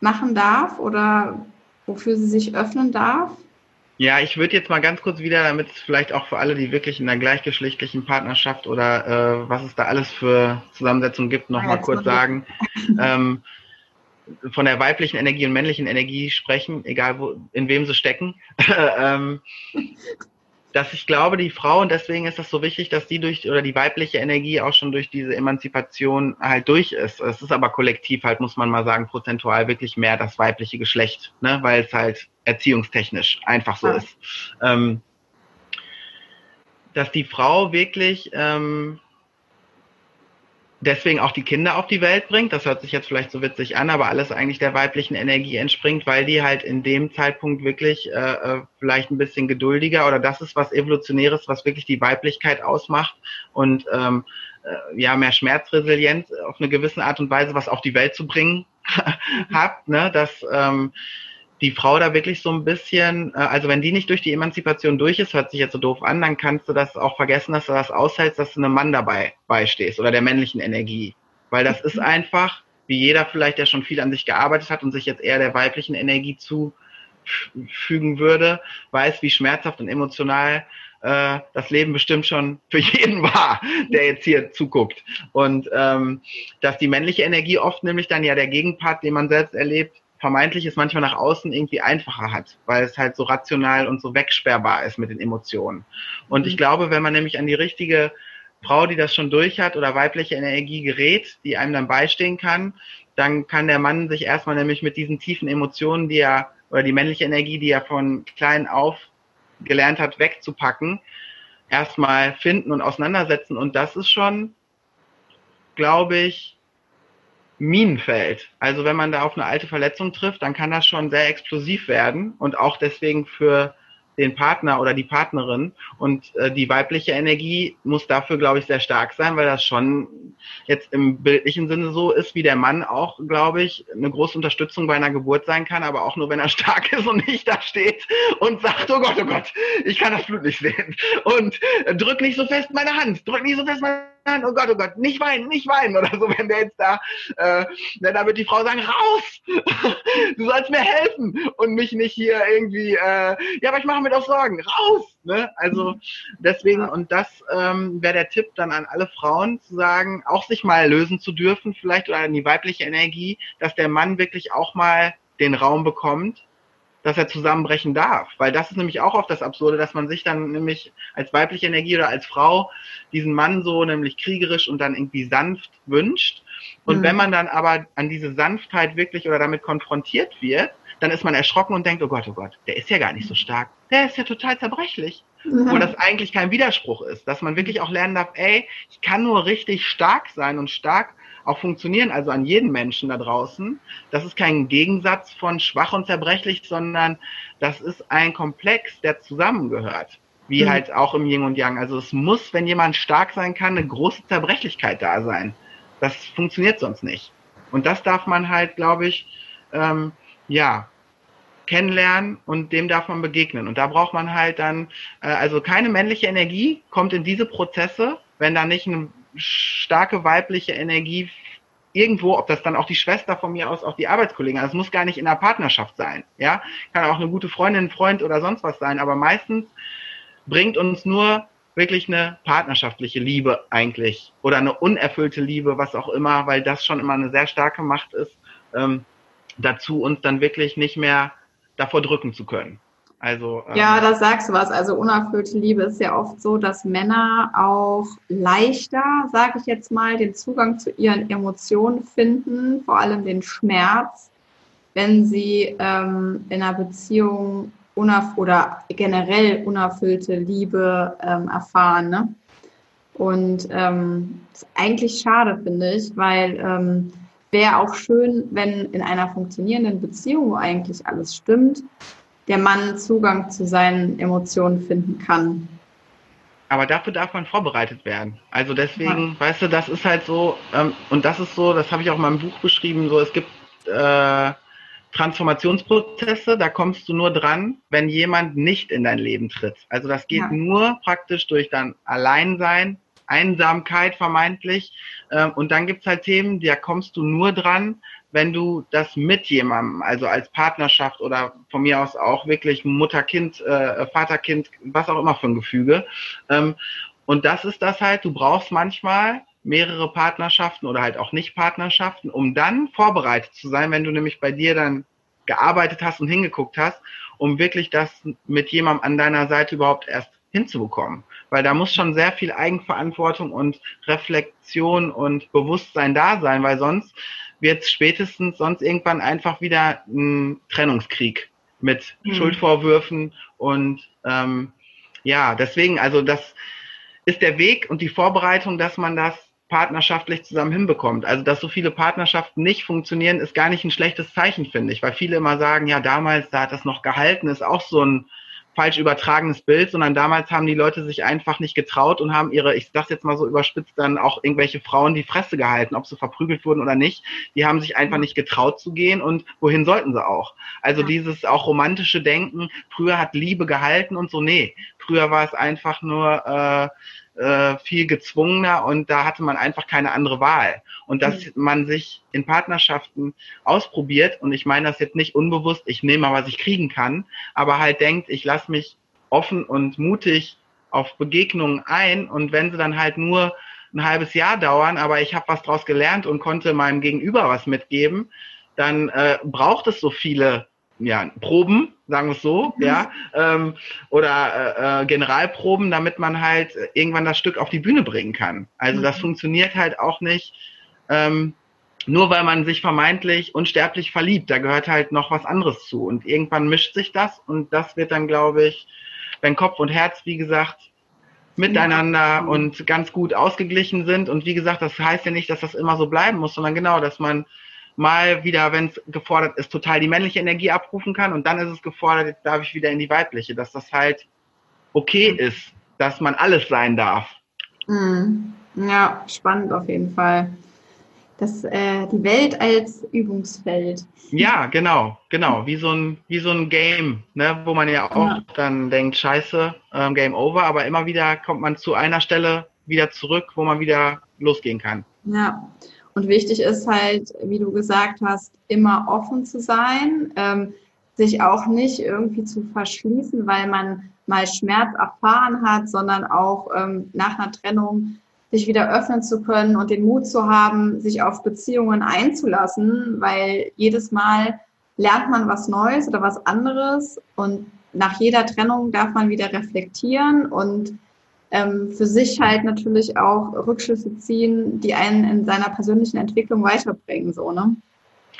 machen darf oder wofür sie sich öffnen darf? Ja, ich würde jetzt mal ganz kurz wieder, damit es vielleicht auch für alle, die wirklich in einer gleichgeschlechtlichen Partnerschaft oder äh, was es da alles für Zusammensetzungen gibt, noch ja, kurz sagen. ähm, von der weiblichen Energie und männlichen Energie sprechen, egal wo, in wem sie stecken, ähm, dass ich glaube, die Frau, und deswegen ist das so wichtig, dass die durch, oder die weibliche Energie auch schon durch diese Emanzipation halt durch ist. Es ist aber kollektiv halt, muss man mal sagen, prozentual wirklich mehr das weibliche Geschlecht, ne, weil es halt erziehungstechnisch einfach so ja. ist. Ähm, dass die Frau wirklich ähm, deswegen auch die Kinder auf die Welt bringt. Das hört sich jetzt vielleicht so witzig an, aber alles eigentlich der weiblichen Energie entspringt, weil die halt in dem Zeitpunkt wirklich äh, äh, vielleicht ein bisschen geduldiger oder das ist was Evolutionäres, was wirklich die Weiblichkeit ausmacht und ähm, äh, ja mehr Schmerzresilienz auf eine gewisse Art und Weise was auf die Welt zu bringen habt, ne? dass ähm, die Frau da wirklich so ein bisschen, äh, also wenn die nicht durch die Emanzipation durch ist, hört sich jetzt so doof an, dann kannst du das auch vergessen, dass du das aushältst, dass du einem Mann dabei beistehst oder der männlichen Energie. Weil das ist einfach, wie jeder vielleicht, der schon viel an sich gearbeitet hat und sich jetzt eher der weiblichen Energie zufügen würde, weiß, wie schmerzhaft und emotional äh, das Leben bestimmt schon für jeden war, der jetzt hier zuguckt. Und ähm, dass die männliche Energie oft nämlich dann ja der Gegenpart, den man selbst erlebt, vermeintlich es manchmal nach außen irgendwie einfacher hat, weil es halt so rational und so wegsperrbar ist mit den Emotionen. Und mhm. ich glaube, wenn man nämlich an die richtige Frau, die das schon durch hat oder weibliche Energie gerät, die einem dann beistehen kann, dann kann der Mann sich erstmal nämlich mit diesen tiefen Emotionen, die er, oder die männliche Energie, die er von klein auf gelernt hat, wegzupacken, erstmal finden und auseinandersetzen. Und das ist schon, glaube ich, Minenfeld. Also wenn man da auf eine alte Verletzung trifft, dann kann das schon sehr explosiv werden und auch deswegen für den Partner oder die Partnerin. Und äh, die weibliche Energie muss dafür, glaube ich, sehr stark sein, weil das schon jetzt im bildlichen Sinne so ist, wie der Mann auch, glaube ich, eine große Unterstützung bei einer Geburt sein kann, aber auch nur, wenn er stark ist und nicht da steht und sagt, oh Gott, oh Gott, ich kann das Blut nicht sehen. Und äh, drück nicht so fest meine Hand, drück nicht so fest meine oh Gott, oh Gott, nicht weinen, nicht weinen oder so, wenn der jetzt da, äh, da wird die Frau sagen, raus, du sollst mir helfen! Und mich nicht hier irgendwie, äh, ja, aber ich mache mir doch Sorgen, raus, ne? Also deswegen, und das ähm, wäre der Tipp dann an alle Frauen zu sagen, auch sich mal lösen zu dürfen, vielleicht oder an die weibliche Energie, dass der Mann wirklich auch mal den Raum bekommt, dass er zusammenbrechen darf. Weil das ist nämlich auch oft das Absurde, dass man sich dann nämlich als weibliche Energie oder als Frau diesen Mann so nämlich kriegerisch und dann irgendwie sanft wünscht. Und mhm. wenn man dann aber an diese Sanftheit wirklich oder damit konfrontiert wird, dann ist man erschrocken und denkt, oh Gott, oh Gott, der ist ja gar nicht so stark. Der ist ja total zerbrechlich. Mhm. Wo das eigentlich kein Widerspruch ist, dass man wirklich auch lernen darf, ey, ich kann nur richtig stark sein und stark auch funktionieren, also an jeden Menschen da draußen. Das ist kein Gegensatz von schwach und zerbrechlich, sondern das ist ein Komplex, der zusammengehört. Wie mhm. halt auch im Yin und Yang. Also es muss, wenn jemand stark sein kann, eine große Zerbrechlichkeit da sein. Das funktioniert sonst nicht. Und das darf man halt, glaube ich, ähm, ja, kennenlernen und dem darf man begegnen. Und da braucht man halt dann, äh, also keine männliche Energie kommt in diese Prozesse, wenn da nicht ein starke weibliche Energie irgendwo, ob das dann auch die Schwester von mir aus, auch die Arbeitskollegen, also es muss gar nicht in einer Partnerschaft sein, ja, kann auch eine gute Freundin, Freund oder sonst was sein, aber meistens bringt uns nur wirklich eine partnerschaftliche Liebe eigentlich oder eine unerfüllte Liebe, was auch immer, weil das schon immer eine sehr starke Macht ist, ähm, dazu uns dann wirklich nicht mehr davor drücken zu können. Also, ähm, ja, da sagst du was. Also unerfüllte Liebe ist ja oft so, dass Männer auch leichter, sage ich jetzt mal, den Zugang zu ihren Emotionen finden, vor allem den Schmerz, wenn sie ähm, in einer Beziehung unerf oder generell unerfüllte Liebe ähm, erfahren. Ne? Und ähm, ist eigentlich schade, finde ich, weil ähm, wäre auch schön, wenn in einer funktionierenden Beziehung, wo eigentlich alles stimmt, der Mann Zugang zu seinen Emotionen finden kann. Aber dafür darf man vorbereitet werden. Also deswegen, ja. weißt du, das ist halt so, ähm, und das ist so, das habe ich auch in meinem Buch beschrieben, so es gibt äh, Transformationsprozesse, da kommst du nur dran, wenn jemand nicht in dein Leben tritt. Also das geht ja. nur praktisch durch dann Alleinsein, Einsamkeit vermeintlich. Ähm, und dann gibt's halt Themen, da kommst du nur dran, wenn du das mit jemandem, also als Partnerschaft oder von mir aus auch wirklich Mutter-Kind, äh, Vater-Kind, was auch immer für ein Gefüge. Ähm, und das ist das halt, du brauchst manchmal mehrere Partnerschaften oder halt auch nicht Partnerschaften, um dann vorbereitet zu sein, wenn du nämlich bei dir dann gearbeitet hast und hingeguckt hast, um wirklich das mit jemandem an deiner Seite überhaupt erst hinzubekommen. Weil da muss schon sehr viel Eigenverantwortung und Reflexion und Bewusstsein da sein, weil sonst wird spätestens sonst irgendwann einfach wieder ein Trennungskrieg mit mhm. Schuldvorwürfen und ähm, ja, deswegen, also das ist der Weg und die Vorbereitung, dass man das partnerschaftlich zusammen hinbekommt. Also, dass so viele Partnerschaften nicht funktionieren, ist gar nicht ein schlechtes Zeichen, finde ich, weil viele immer sagen, ja, damals, da hat das noch gehalten, ist auch so ein falsch übertragenes Bild, sondern damals haben die Leute sich einfach nicht getraut und haben ihre, ich sag's jetzt mal so überspitzt, dann auch irgendwelche Frauen die Fresse gehalten, ob sie verprügelt wurden oder nicht. Die haben sich einfach nicht getraut zu gehen und wohin sollten sie auch? Also ja. dieses auch romantische Denken, früher hat Liebe gehalten und so, nee. Früher war es einfach nur äh, äh, viel gezwungener und da hatte man einfach keine andere Wahl. Und dass mhm. man sich in Partnerschaften ausprobiert, und ich meine das jetzt nicht unbewusst, ich nehme mal, was ich kriegen kann, aber halt denkt, ich lasse mich offen und mutig auf Begegnungen ein und wenn sie dann halt nur ein halbes Jahr dauern, aber ich habe was draus gelernt und konnte meinem Gegenüber was mitgeben, dann äh, braucht es so viele ja, Proben, sagen wir es so, mhm. ja, ähm, oder äh, äh, Generalproben, damit man halt irgendwann das Stück auf die Bühne bringen kann. Also mhm. das funktioniert halt auch nicht ähm, nur weil man sich vermeintlich unsterblich verliebt. Da gehört halt noch was anderes zu. Und irgendwann mischt sich das und das wird dann, glaube ich, wenn Kopf und Herz, wie gesagt, miteinander ja. und ganz gut ausgeglichen sind. Und wie gesagt, das heißt ja nicht, dass das immer so bleiben muss, sondern genau, dass man mal wieder, wenn es gefordert ist, total die männliche Energie abrufen kann und dann ist es gefordert, jetzt darf ich wieder in die weibliche, dass das halt okay mhm. ist, dass man alles sein darf. Mhm. Ja, spannend auf jeden Fall. Das, äh, die Welt als Übungsfeld. Ja, genau, genau. Wie so ein, wie so ein Game, ne, wo man ja auch ja. dann denkt, scheiße, ähm, Game over, aber immer wieder kommt man zu einer Stelle wieder zurück, wo man wieder losgehen kann. Ja. Und wichtig ist halt, wie du gesagt hast, immer offen zu sein, ähm, sich auch nicht irgendwie zu verschließen, weil man mal Schmerz erfahren hat, sondern auch ähm, nach einer Trennung sich wieder öffnen zu können und den Mut zu haben, sich auf Beziehungen einzulassen, weil jedes Mal lernt man was Neues oder was anderes und nach jeder Trennung darf man wieder reflektieren und ähm, für sich halt natürlich auch Rückschlüsse ziehen, die einen in seiner persönlichen Entwicklung weiterbringen, so, ne?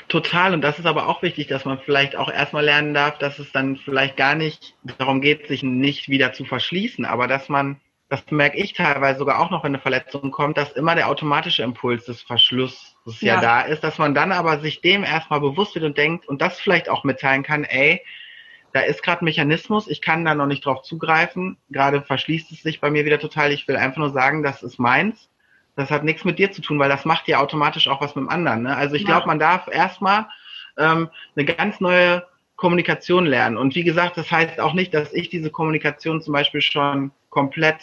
Total, und das ist aber auch wichtig, dass man vielleicht auch erstmal lernen darf, dass es dann vielleicht gar nicht darum geht, sich nicht wieder zu verschließen, aber dass man, das merke ich teilweise sogar auch noch, wenn eine Verletzung kommt, dass immer der automatische Impuls des Verschlusses ja. ja da ist, dass man dann aber sich dem erstmal bewusst wird und denkt und das vielleicht auch mitteilen kann, ey, da ist gerade ein Mechanismus, ich kann da noch nicht drauf zugreifen. Gerade verschließt es sich bei mir wieder total. Ich will einfach nur sagen, das ist meins. Das hat nichts mit dir zu tun, weil das macht ja automatisch auch was mit dem anderen. Ne? Also ich ja. glaube, man darf erstmal ähm, eine ganz neue Kommunikation lernen. Und wie gesagt, das heißt auch nicht, dass ich diese Kommunikation zum Beispiel schon komplett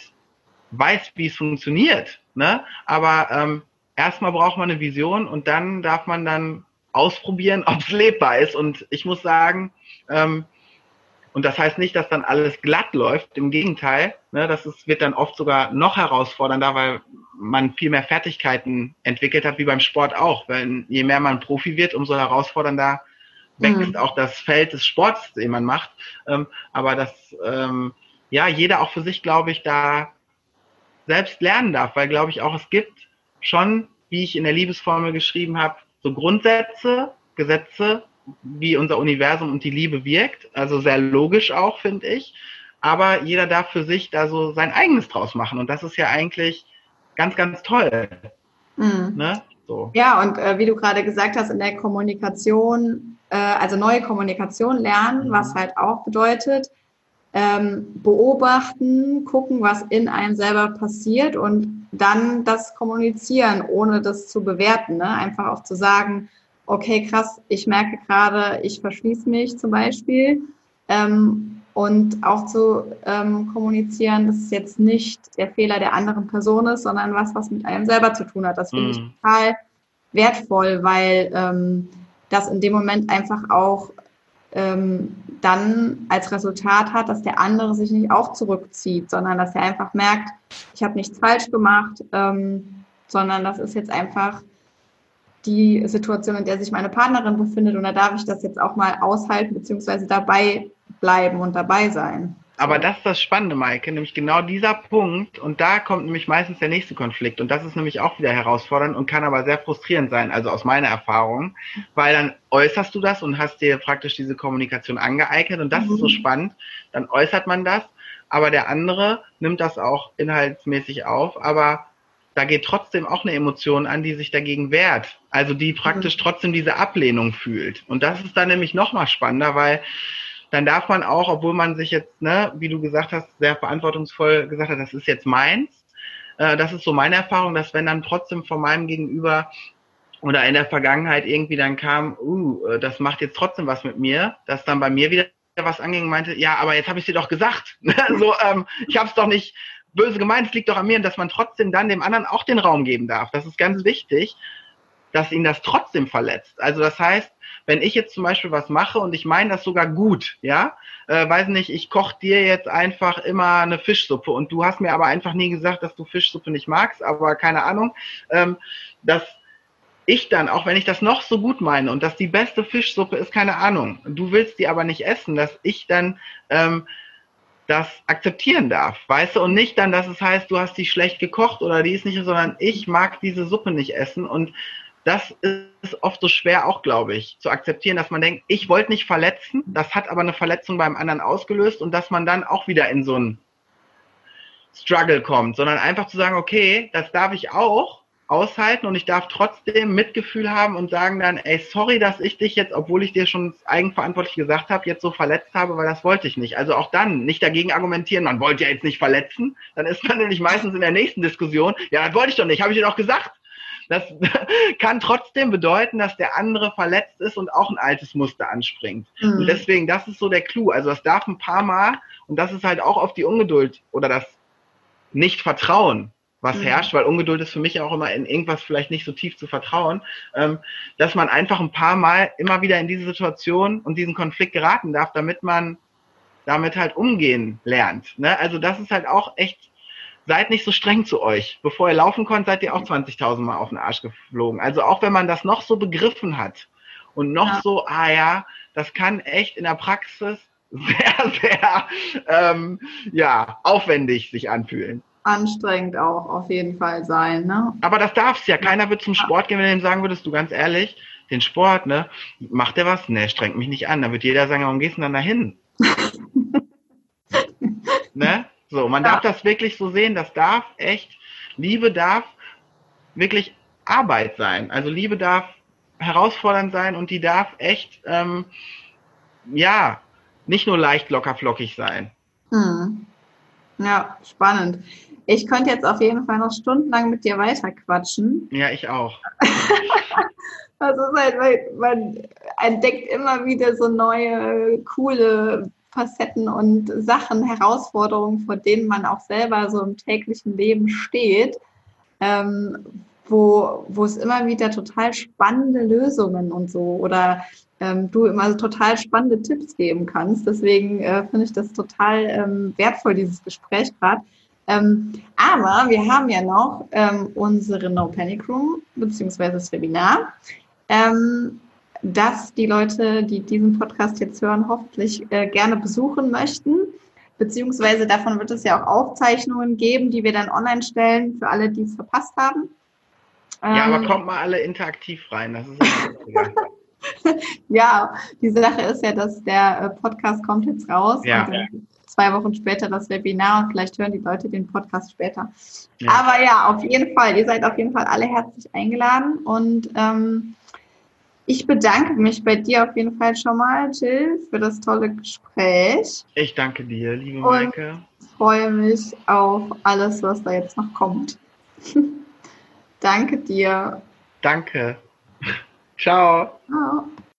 weiß, wie es funktioniert. Ne? Aber ähm, erstmal braucht man eine Vision und dann darf man dann ausprobieren, ob es lebbar ist. Und ich muss sagen, ähm, und das heißt nicht, dass dann alles glatt läuft. Im Gegenteil, ne, das ist, wird dann oft sogar noch herausfordernder, weil man viel mehr Fertigkeiten entwickelt hat, wie beim Sport auch. Wenn je mehr man Profi wird, umso herausfordernder wächst mhm. auch das Feld des Sports, den man macht. Ähm, aber dass ähm, ja jeder auch für sich, glaube ich, da selbst lernen darf, weil glaube ich auch es gibt schon, wie ich in der Liebesformel geschrieben habe, so Grundsätze, Gesetze, wie unser Universum und die Liebe wirkt. Also sehr logisch auch, finde ich. Aber jeder darf für sich da so sein eigenes draus machen. Und das ist ja eigentlich ganz, ganz toll. Mhm. Ne? So. Ja, und äh, wie du gerade gesagt hast, in der Kommunikation, äh, also neue Kommunikation lernen, mhm. was halt auch bedeutet, ähm, beobachten, gucken, was in einem selber passiert und dann das kommunizieren, ohne das zu bewerten. Ne? Einfach auch zu sagen, okay, krass, ich merke gerade, ich verschließe mich zum Beispiel. Ähm, und auch zu ähm, kommunizieren, dass es jetzt nicht der Fehler der anderen Person ist, sondern was, was mit einem selber zu tun hat. Das finde mm. ich mhm. total wertvoll, weil ähm, das in dem Moment einfach auch ähm, dann als Resultat hat, dass der andere sich nicht auch zurückzieht, sondern dass er einfach merkt, ich habe nichts falsch gemacht, ähm, sondern das ist jetzt einfach die Situation, in der sich meine Partnerin befindet. Und da darf ich das jetzt auch mal aushalten beziehungsweise dabei bleiben und dabei sein. Aber das ist das Spannende, Maike, nämlich genau dieser Punkt. Und da kommt nämlich meistens der nächste Konflikt. Und das ist nämlich auch wieder herausfordernd und kann aber sehr frustrierend sein, also aus meiner Erfahrung, weil dann äußerst du das und hast dir praktisch diese Kommunikation angeeignet. Und das mhm. ist so mhm. spannend, dann äußert man das, aber der andere nimmt das auch inhaltsmäßig auf, aber da geht trotzdem auch eine Emotion an, die sich dagegen wehrt. Also die praktisch mhm. trotzdem diese Ablehnung fühlt. Und das ist dann nämlich nochmal spannender, weil dann darf man auch, obwohl man sich jetzt, ne, wie du gesagt hast, sehr verantwortungsvoll gesagt hat, das ist jetzt meins. Äh, das ist so meine Erfahrung, dass wenn dann trotzdem von meinem Gegenüber oder in der Vergangenheit irgendwie dann kam, uh, äh, das macht jetzt trotzdem was mit mir, dass dann bei mir wieder was anging meinte, ja, aber jetzt habe ich dir doch gesagt. so, ähm, ich habe es doch nicht böse gemeint, es liegt doch an mir, dass man trotzdem dann dem anderen auch den Raum geben darf. Das ist ganz wichtig, dass ihn das trotzdem verletzt. Also das heißt, wenn ich jetzt zum Beispiel was mache und ich meine das sogar gut, ja, äh, weiß nicht, ich koche dir jetzt einfach immer eine Fischsuppe und du hast mir aber einfach nie gesagt, dass du Fischsuppe nicht magst, aber keine Ahnung, ähm, dass ich dann, auch wenn ich das noch so gut meine und dass die beste Fischsuppe ist, keine Ahnung, du willst die aber nicht essen, dass ich dann ähm, das akzeptieren darf, weißt du, und nicht dann, dass es heißt, du hast die schlecht gekocht oder die ist nicht, sondern ich mag diese Suppe nicht essen. Und das ist oft so schwer auch, glaube ich, zu akzeptieren, dass man denkt, ich wollte nicht verletzen, das hat aber eine Verletzung beim anderen ausgelöst und dass man dann auch wieder in so ein Struggle kommt, sondern einfach zu sagen, okay, das darf ich auch aushalten und ich darf trotzdem Mitgefühl haben und sagen dann, ey, sorry, dass ich dich jetzt, obwohl ich dir schon eigenverantwortlich gesagt habe, jetzt so verletzt habe, weil das wollte ich nicht. Also auch dann nicht dagegen argumentieren, man wollte ja jetzt nicht verletzen, dann ist man nämlich meistens in der nächsten Diskussion, ja, das wollte ich doch nicht, habe ich dir doch gesagt. Das kann trotzdem bedeuten, dass der andere verletzt ist und auch ein altes Muster anspringt. Mhm. Und deswegen, das ist so der Clou. Also das darf ein paar Mal, und das ist halt auch auf die Ungeduld oder das Nicht-Vertrauen, was mhm. herrscht, weil Ungeduld ist für mich auch immer in irgendwas vielleicht nicht so tief zu vertrauen, ähm, dass man einfach ein paar Mal immer wieder in diese Situation und diesen Konflikt geraten darf, damit man damit halt umgehen lernt. Ne? Also das ist halt auch echt seid nicht so streng zu euch. Bevor ihr laufen konnt, seid ihr auch 20.000 Mal auf den Arsch geflogen. Also auch wenn man das noch so begriffen hat und noch ja. so, ah ja, das kann echt in der Praxis sehr, sehr ähm, ja, aufwendig sich anfühlen. Anstrengend auch auf jeden Fall sein. Ne? Aber das darf's ja. Keiner wird zum Sport gehen, wenn du ihm sagen würdest, du ganz ehrlich, den Sport, ne, macht der was? Ne, strengt mich nicht an. Dann wird jeder sagen, warum gehst du denn dann dahin? ne? So, man ja. darf das wirklich so sehen, das darf echt, Liebe darf wirklich Arbeit sein. Also Liebe darf herausfordernd sein und die darf echt, ähm, ja, nicht nur leicht locker flockig sein. Hm. Ja, spannend. Ich könnte jetzt auf jeden Fall noch stundenlang mit dir weiterquatschen. Ja, ich auch. das ist halt, weil man entdeckt immer wieder so neue, coole Facetten und Sachen, Herausforderungen, vor denen man auch selber so im täglichen Leben steht, ähm, wo, wo es immer wieder total spannende Lösungen und so oder ähm, du immer so total spannende Tipps geben kannst. Deswegen äh, finde ich das total ähm, wertvoll, dieses Gespräch gerade. Ähm, aber wir haben ja noch ähm, unsere No Panic Room beziehungsweise das Webinar. Ähm, dass die Leute, die diesen Podcast jetzt hören, hoffentlich äh, gerne besuchen möchten. Beziehungsweise davon wird es ja auch Aufzeichnungen geben, die wir dann online stellen für alle, die es verpasst haben. Ja, ähm, aber kommt mal alle interaktiv rein. Das ist ja, die Sache ist ja, dass der äh, Podcast kommt jetzt raus. Ja. Und, zwei Wochen später das Webinar und vielleicht hören die Leute den Podcast später. Ja. Aber ja, auf jeden Fall, ihr seid auf jeden Fall alle herzlich eingeladen und ähm, ich bedanke mich bei dir auf jeden Fall schon mal, Jill, für das tolle Gespräch. Ich danke dir, liebe Maike. Und freue mich auf alles, was da jetzt noch kommt. danke dir. Danke. Ciao. Ciao.